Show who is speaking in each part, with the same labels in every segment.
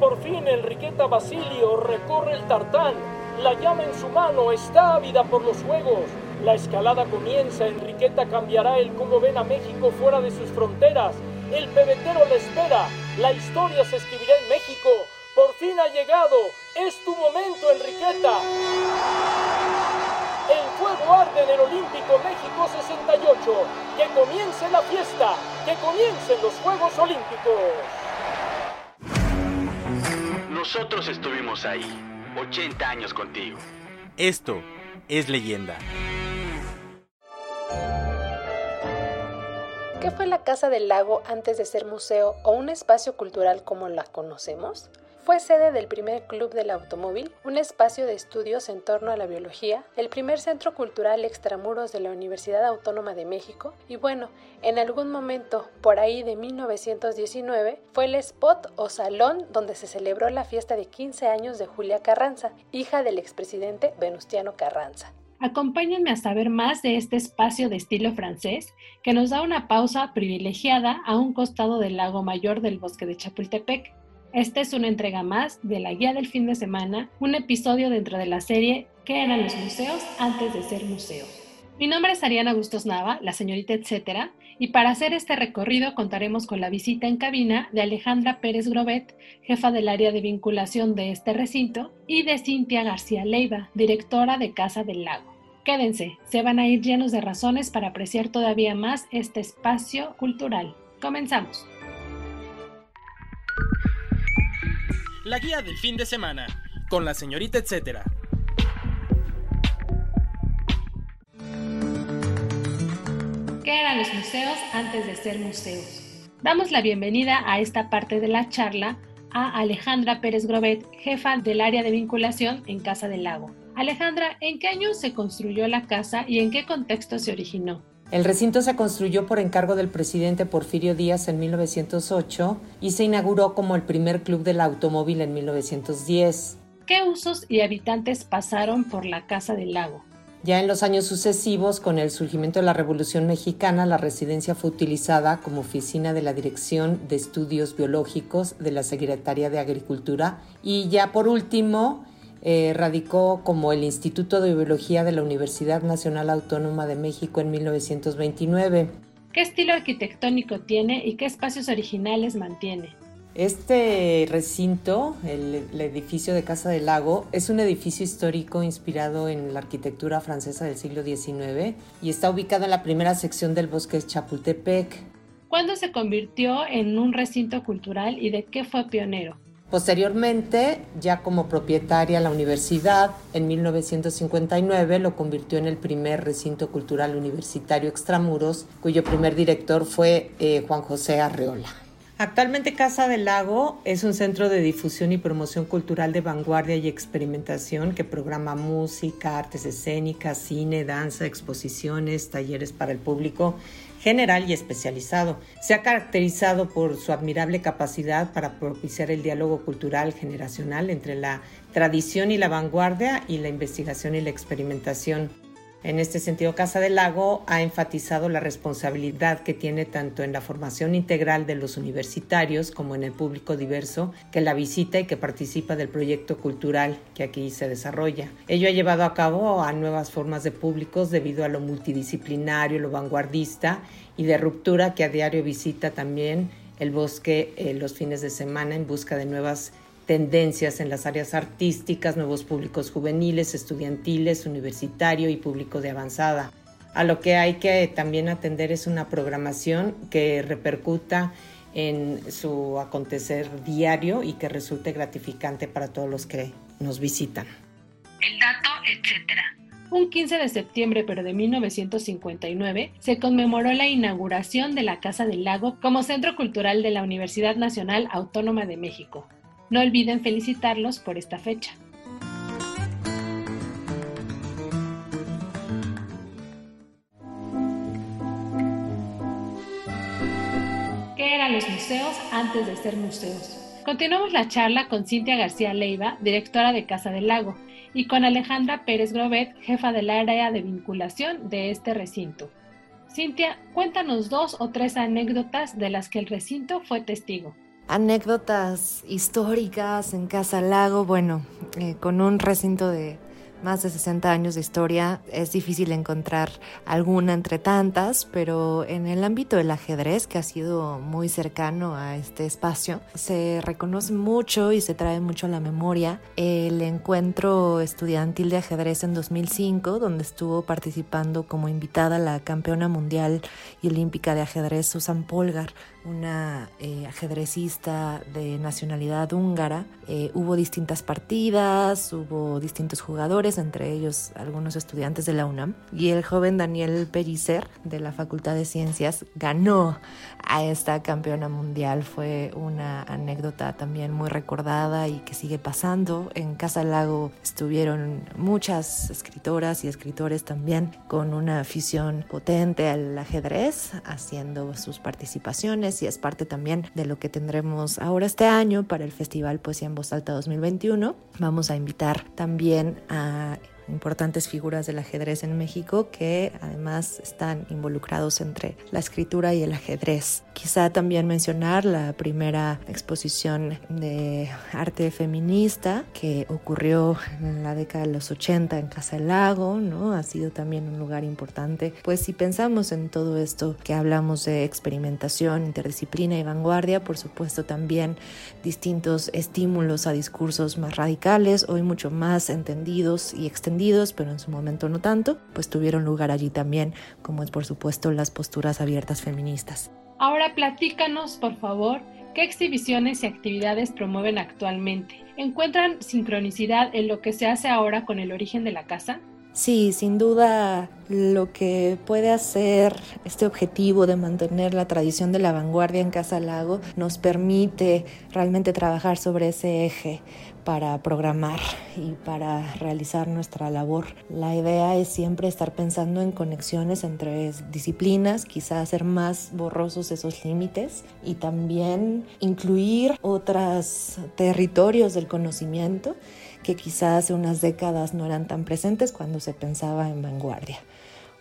Speaker 1: por fin Enriqueta Basilio, recorre el tartán. La llama en su mano, está ávida por los juegos. La escalada comienza, Enriqueta cambiará el cómo ven a México fuera de sus fronteras. El pebetero la espera, la historia se escribirá en México. Por fin ha llegado, es tu momento, Enriqueta. El fuego arde en el Olímpico México 68. Que comience la fiesta, que comiencen los Juegos Olímpicos.
Speaker 2: Nosotros estuvimos ahí, 80 años contigo.
Speaker 3: Esto es leyenda.
Speaker 4: ¿Qué fue la Casa del Lago antes de ser museo o un espacio cultural como la conocemos? Fue sede del primer Club del Automóvil, un espacio de estudios en torno a la biología, el primer centro cultural extramuros de la Universidad Autónoma de México y bueno, en algún momento, por ahí de 1919, fue el spot o salón donde se celebró la fiesta de 15 años de Julia Carranza, hija del expresidente Venustiano Carranza.
Speaker 5: Acompáñenme a saber más de este espacio de estilo francés que nos da una pausa privilegiada a un costado del lago mayor del bosque de Chapultepec. Esta es una entrega más de la guía del fin de semana, un episodio dentro de la serie ¿Qué eran los museos antes de ser museos? Mi nombre es Ariana Bustos Nava, la señorita etcétera, y para hacer este recorrido contaremos con la visita en cabina de Alejandra Pérez Grobet, jefa del área de vinculación de este recinto, y de Cintia García Leiva, directora de Casa del Lago. Quédense, se van a ir llenos de razones para apreciar todavía más este espacio cultural. Comenzamos.
Speaker 3: La guía del fin de semana, con la señorita etcétera.
Speaker 5: ¿Qué eran los museos antes de ser museos? Damos la bienvenida a esta parte de la charla a Alejandra Pérez Grobet, jefa del área de vinculación en Casa del Lago. Alejandra, ¿en qué año se construyó la casa y en qué contexto se originó?
Speaker 6: El recinto se construyó por encargo del presidente Porfirio Díaz en 1908 y se inauguró como el primer club del automóvil en 1910.
Speaker 5: ¿Qué usos y habitantes pasaron por la Casa del Lago?
Speaker 6: Ya en los años sucesivos, con el surgimiento de la Revolución Mexicana, la residencia fue utilizada como oficina de la Dirección de Estudios Biológicos de la Secretaría de Agricultura y ya por último eh, radicó como el Instituto de Biología de la Universidad Nacional Autónoma de México en 1929.
Speaker 5: ¿Qué estilo arquitectónico tiene y qué espacios originales mantiene?
Speaker 6: Este recinto, el, el, edificio de Casa del Lago, es un edificio histórico inspirado en la arquitectura francesa del siglo XIX y está ubicado en la primera sección del bosque de Chapultepec.
Speaker 5: ¿Cuándo se convirtió en un recinto cultural y de qué fue pionero?
Speaker 6: Posteriormente, ya como propietaria la universidad, en 1959 lo convirtió en el primer recinto cultural universitario extramuros, cuyo primer director fue eh, Juan José Arreola. Actualmente Casa del Lago es un centro de difusión y promoción cultural de vanguardia y experimentación que programa música, artes escénicas, cine, danza, exposiciones, talleres para el público general y especializado. Se ha caracterizado por su admirable capacidad para propiciar el diálogo cultural generacional entre la tradición y la vanguardia y la investigación y la experimentación. En este sentido, Casa del Lago ha enfatizado la responsabilidad que tiene tanto en la formación integral de los universitarios como en el público diverso que la visita y que participa del proyecto cultural que aquí se desarrolla. Ello ha llevado a cabo a nuevas formas de públicos debido a lo multidisciplinario, lo vanguardista y de ruptura que a diario visita también el bosque eh, los fines de semana en busca de nuevas tendencias en las áreas artísticas, nuevos públicos juveniles, estudiantiles, universitario y público de avanzada. A lo que hay que también atender es una programación que repercuta en su acontecer diario y que resulte gratificante para todos los que nos visitan.
Speaker 5: El dato, etcétera. Un 15 de septiembre pero de 1959 se conmemoró la inauguración de la Casa del Lago como Centro Cultural de la Universidad Nacional Autónoma de México. No olviden felicitarlos por esta fecha. ¿Qué eran los museos antes de ser museos? Continuamos la charla con Cintia García Leiva, directora de Casa del Lago, y con Alejandra Pérez Grobet, jefa del área de vinculación de este recinto. Cintia, cuéntanos dos o tres anécdotas de las que el recinto fue testigo.
Speaker 7: Anécdotas históricas en Casa Lago, bueno, eh, con un recinto de más de 60 años de historia, es difícil encontrar alguna entre tantas, pero en el ámbito del ajedrez, que ha sido muy cercano a este espacio, se reconoce mucho y se trae mucho a la memoria el encuentro estudiantil de ajedrez en 2005, donde estuvo participando como invitada la campeona mundial y olímpica de ajedrez Susan Polgar, una eh, ajedrecista de nacionalidad húngara. Eh, hubo distintas partidas, hubo distintos jugadores, entre ellos algunos estudiantes de la UNAM. Y el joven Daniel Pellicer, de la Facultad de Ciencias, ganó a esta campeona mundial. Fue una anécdota también muy recordada y que sigue pasando. En Casa Lago estuvieron muchas escritoras y escritores también con una afición potente al ajedrez, haciendo sus participaciones y es parte también de lo que tendremos ahora este año para el Festival Poesía en Voz Alta 2021. Vamos a invitar también a Yeah. Importantes figuras del ajedrez en México que además están involucrados entre la escritura y el ajedrez. Quizá también mencionar la primera exposición de arte feminista que ocurrió en la década de los 80 en Casa del Lago, ¿no? Ha sido también un lugar importante. Pues si pensamos en todo esto que hablamos de experimentación, interdisciplina y vanguardia, por supuesto también distintos estímulos a discursos más radicales, hoy mucho más entendidos y extendidos pero en su momento no tanto, pues tuvieron lugar allí también, como es por supuesto las posturas abiertas feministas.
Speaker 5: Ahora platícanos, por favor, qué exhibiciones y actividades promueven actualmente. ¿Encuentran sincronicidad en lo que se hace ahora con el origen de la casa?
Speaker 7: Sí, sin duda lo que puede hacer este objetivo de mantener la tradición de la vanguardia en Casa Lago nos permite realmente trabajar sobre ese eje para programar y para realizar nuestra labor. La idea es siempre estar pensando en conexiones entre disciplinas, quizás hacer más borrosos esos límites y también incluir otros territorios del conocimiento que quizás hace unas décadas no eran tan presentes cuando se pensaba en vanguardia.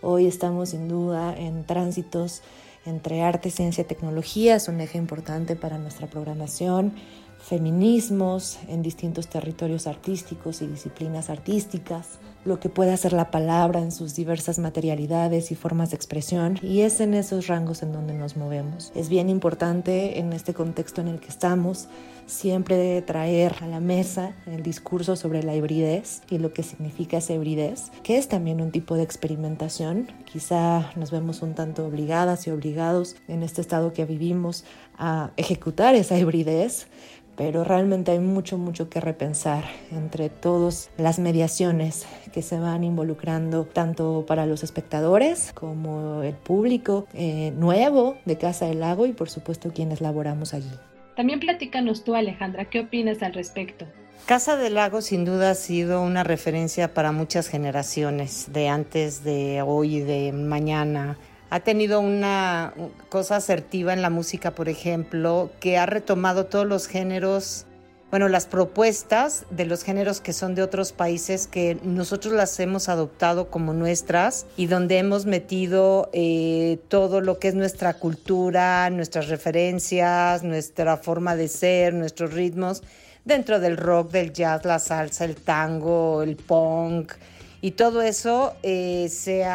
Speaker 7: Hoy estamos sin duda en tránsitos entre arte, ciencia y tecnología, es un eje importante para nuestra programación feminismos en distintos territorios artísticos y disciplinas artísticas, lo que puede hacer la palabra en sus diversas materialidades y formas de expresión, y es en esos rangos en donde nos movemos. Es bien importante en este contexto en el que estamos siempre traer a la mesa el discurso sobre la hibridez y lo que significa esa hibridez, que es también un tipo de experimentación. Quizá nos vemos un tanto obligadas y obligados en este estado que vivimos a ejecutar esa hibridez, pero realmente hay mucho, mucho que repensar entre todas las mediaciones que se van involucrando, tanto para los espectadores como el público eh, nuevo de Casa del Lago y por supuesto quienes laboramos allí.
Speaker 5: También platícanos tú, Alejandra, ¿qué opinas al respecto?
Speaker 6: Casa del Lago sin duda ha sido una referencia para muchas generaciones, de antes, de hoy, de mañana ha tenido una cosa asertiva en la música, por ejemplo, que ha retomado todos los géneros, bueno, las propuestas de los géneros que son de otros países que nosotros las hemos adoptado como nuestras y donde hemos metido eh, todo lo que es nuestra cultura, nuestras referencias, nuestra forma de ser, nuestros ritmos, dentro del rock, del jazz, la salsa, el tango, el punk. Y todo eso eh, se,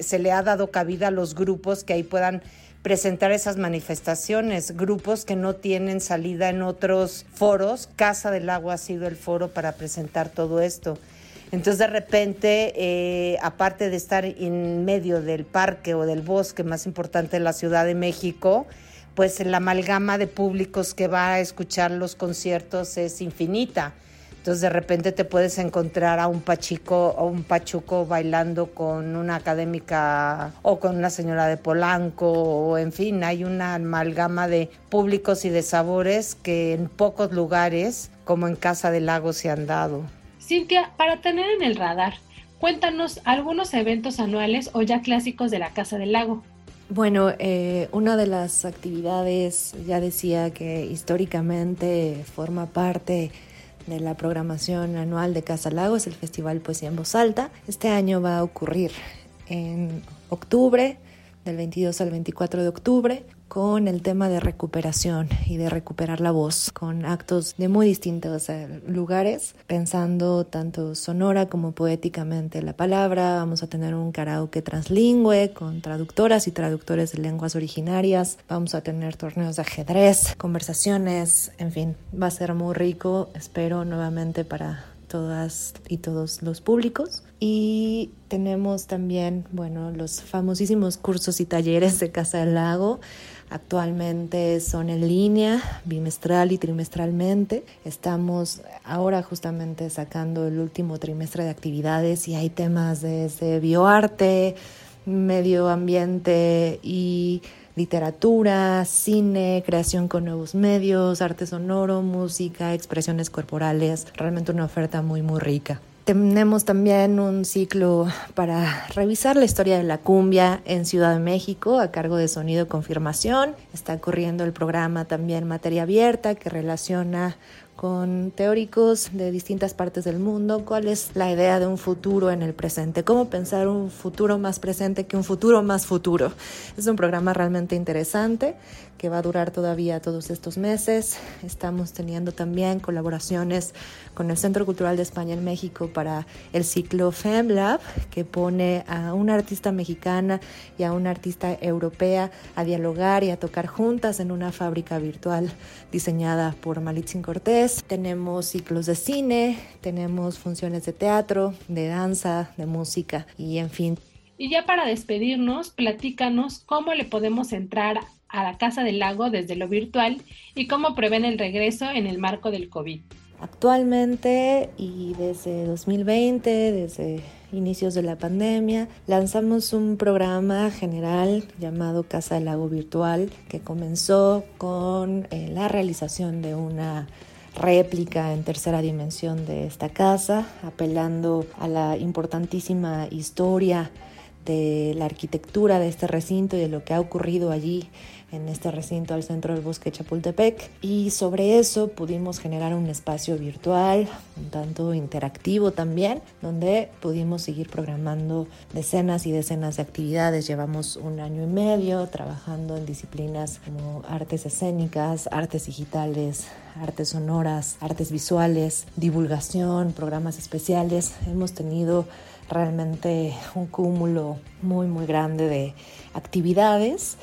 Speaker 6: se le ha dado cabida a los grupos que ahí puedan presentar esas manifestaciones, grupos que no tienen salida en otros foros. Casa del Agua ha sido el foro para presentar todo esto. Entonces de repente, eh, aparte de estar en medio del parque o del bosque más importante de la Ciudad de México, pues la amalgama de públicos que va a escuchar los conciertos es infinita Entonces de repente te puedes encontrar a un pachico o un pachuco bailando con una académica o con una señora de Polanco o en fin, hay una amalgama de públicos y de sabores que en pocos lugares como en Casa del Lago se han dado.
Speaker 5: Cintia, para tener en el radar, cuéntanos algunos eventos anuales o ya clásicos de la Casa del Lago.
Speaker 7: Bueno, eh, una de las actividades, ya decía que históricamente forma parte de la programación anual de Casa Lago es el Festival Poesía en Voz Alta. Este año va a ocurrir en octubre, del 22 al 24 de octubre, con el tema de recuperación y de recuperar la voz, con actos de muy distintos eh, lugares, pensando tanto sonora como poéticamente la palabra. Vamos a tener un karaoke translingüe con traductoras y traductores de lenguas originarias. Vamos a tener torneos de ajedrez, conversaciones, en fin, va a ser muy rico. Espero nuevamente para todas y todos los públicos. Y tenemos también, bueno, los famosísimos cursos y talleres de Casa del Lago Actualmente son en línea, bimestral y trimestralmente. Estamos ahora justamente sacando el último trimestre de actividades y hay temas desde bioarte, medio ambiente y literatura, cine, creación con nuevos medios, arte sonoro, música, expresiones corporales. Realmente una oferta muy, muy rica. Tenemos también un ciclo para revisar la historia de la cumbia en Ciudad de México a cargo de Sonido Confirmación. Está corriendo el programa también Materia Abierta que relaciona con teóricos de distintas partes del mundo cuál es la idea de un futuro en el presente, cómo pensar un futuro más presente que un futuro más futuro. Es un programa realmente interesante que va a durar todavía todos estos meses. Estamos teniendo también colaboraciones con el Centro Cultural de España en México para el ciclo FemLab, que pone a una artista mexicana y a una artista europea a dialogar y a tocar juntas en una fábrica virtual diseñada por Malitzin Cortés tenemos ciclos de cine, tenemos funciones de teatro, de danza, de música y en fin.
Speaker 5: Y ya para despedirnos, platícanos cómo le podemos entrar a la Casa del Lago desde lo virtual y cómo prevén el regreso en el marco del COVID.
Speaker 7: Actualmente y desde 2020, desde inicios de la pandemia, lanzamos un programa general llamado Casa del Lago Virtual que comenzó con eh, la realización de una réplica en tercera dimensión de esta casa, apelando a la importantísima historia de la arquitectura de este recinto y de lo que ha ocurrido allí en este recinto al centro del bosque Chapultepec. Y sobre eso pudimos generar un espacio virtual un tanto interactivo también donde pudimos seguir programando decenas y decenas de actividades. Llevamos un año y medio trabajando en disciplinas como artes escénicas artes digitales artes sonoras artes visuales divulgación programas especiales. Hemos tenido realmente un cúmulo muy muy grande de actividades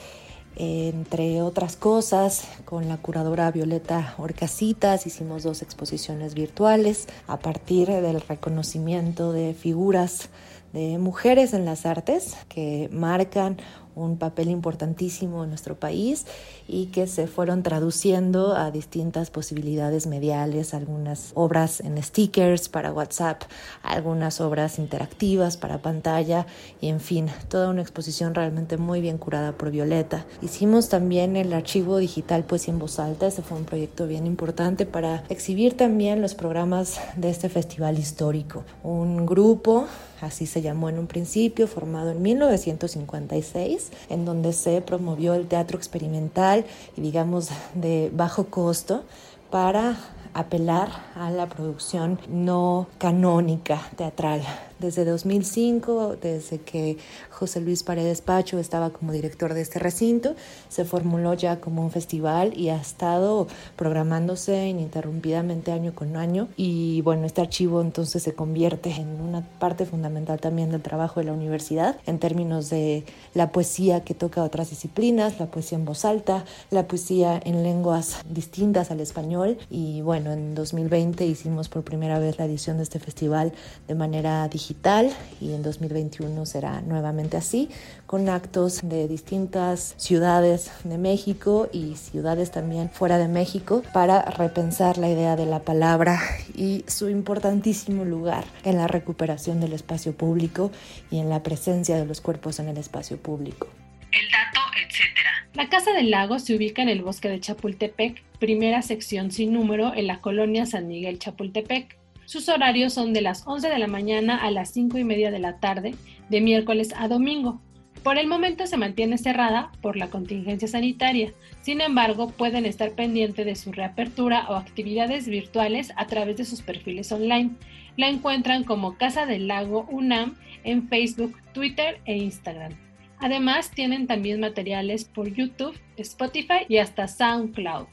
Speaker 7: entre otras cosas, con la curadora Violeta Orcasitas hicimos dos exposiciones virtuales a partir del reconocimiento de figuras de mujeres en las artes que marcan un papel importantísimo en nuestro país y que se fueron traduciendo a distintas posibilidades mediales, algunas obras en stickers para WhatsApp, algunas obras interactivas para pantalla y en fin, toda una exposición realmente muy bien curada por Violeta. Hicimos también el archivo digital pues en voz alta, ese fue un proyecto bien importante para exhibir también los programas de este festival histórico. Un grupo así se llamó en un principio, formado en 1956, en donde se promovió el teatro experimental y digamos de bajo costo para apelar a la producción no canónica teatral desde 2005, desde que José Luis Paredes Pacho estaba como director de este recinto, se formuló ya como un festival y ha estado programándose ininterrumpidamente año con año. Y bueno, este archivo entonces se convierte en una parte fundamental también del trabajo de la universidad en términos de la poesía que toca otras disciplinas, la poesía en voz alta, la poesía en lenguas distintas al español. Y bueno, en 2020 hicimos por primera vez la edición de este festival de manera digital digital y en 2021 será nuevamente así, con actos de distintas ciudades de México y ciudades también fuera de México para repensar la idea de la palabra y su importantísimo lugar en la recuperación del espacio público y en la presencia de los cuerpos en el espacio público.
Speaker 3: El dato, etcétera.
Speaker 5: La Casa del Lago se ubica en el bosque de Chapultepec, primera sección sin número en la colonia San Miguel Chapultepec. Sus horarios son de las 11 de la mañana a las 5 y media de la tarde, de miércoles a domingo. Por el momento se mantiene cerrada por la contingencia sanitaria, sin embargo pueden estar pendientes de su reapertura o actividades virtuales a través de sus perfiles online. La encuentran como Casa del Lago UNAM en Facebook, Twitter e Instagram. Además, tienen también materiales por YouTube, Spotify y hasta SoundCloud.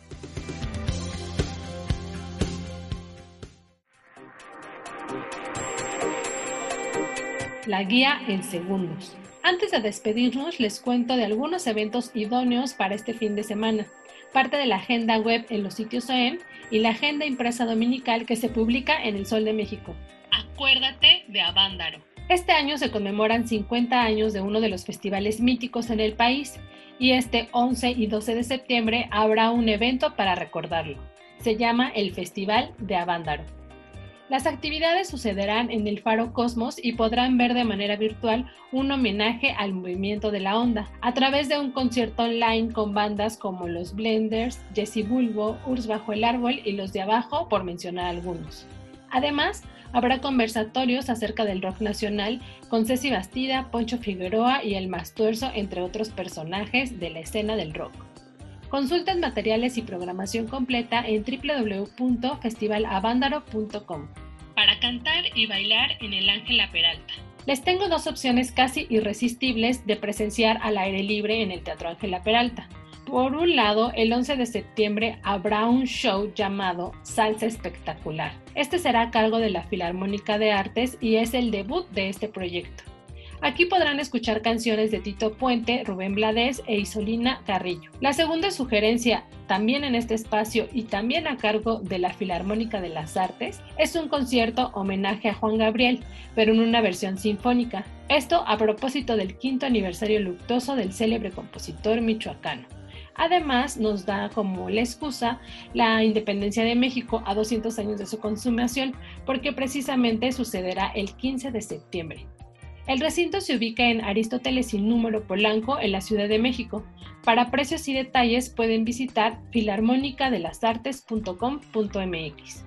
Speaker 5: La guía en segundos. Antes de despedirnos, les cuento de algunos eventos idóneos para este fin de semana, parte de la agenda web en los sitios OEM y la agenda impresa dominical que se publica en El Sol de México. Acuérdate de Avándaro. Este año se conmemoran 50 años de uno de los festivales míticos en el país y este 11 y 12 de septiembre habrá un evento para recordarlo. Se llama el Festival de Avándaro. Las actividades sucederán en el Faro Cosmos y podrán ver de manera virtual un homenaje al movimiento de la onda a través de un concierto online con bandas como los Blenders, Jesse Bulbo, Urs Bajo el Árbol y los de Abajo, por mencionar algunos. Además, habrá conversatorios acerca del rock nacional con Ceci Bastida, Poncho Figueroa y El Mastuerzo, entre otros personajes de la escena del rock. Consulten materiales y programación completa en www.festivalavándaro.com para cantar y bailar en el Ángela Peralta. Les tengo dos opciones casi irresistibles de presenciar al aire libre en el Teatro Ángela Peralta. Por un lado, el 11 de septiembre habrá un show llamado Salsa Espectacular. Este será a cargo de la Filarmónica de Artes y es el debut de este proyecto. Aquí podrán escuchar canciones de Tito Puente, Rubén Blades e Isolina Carrillo. La segunda sugerencia, también en este espacio y también a cargo de la Filarmónica de las Artes, es un concierto homenaje a Juan Gabriel, pero en una versión sinfónica. Esto a propósito del quinto aniversario luctuoso del célebre compositor michoacano. Además, nos da como la excusa la independencia de México a 200 años de su consumación, porque precisamente sucederá el 15 de septiembre. El recinto se ubica en Aristóteles y Número Polanco, en la Ciudad de México. Para precios y detalles pueden visitar filarmonicadelasartes.com.mx.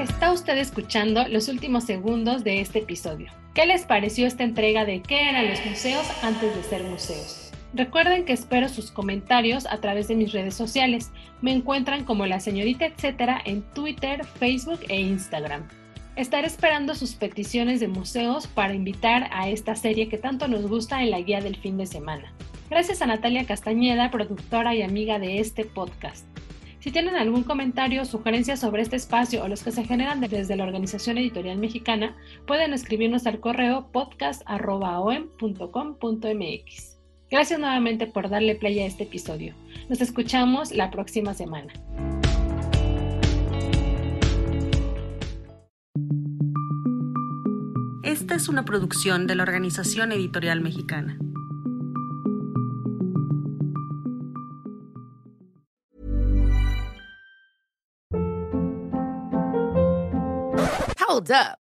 Speaker 5: Está usted escuchando los últimos segundos de este episodio. ¿Qué les pareció esta entrega de qué eran los museos antes de ser museos? Recuerden que espero sus comentarios a través de mis redes sociales. Me encuentran como la señorita etcétera en Twitter, Facebook e Instagram. Estaré esperando sus peticiones de museos para invitar a esta serie que tanto nos gusta en la guía del fin de semana. Gracias a Natalia Castañeda, productora y amiga de este podcast. Si tienen algún comentario o sugerencia sobre este espacio o los que se generan desde la Organización Editorial Mexicana, pueden escribirnos al correo podcast.om.com.mx. Gracias nuevamente por darle play a este episodio. Nos escuchamos la próxima semana.
Speaker 8: Esta es una producción de la Organización Editorial Mexicana.
Speaker 9: Hold up.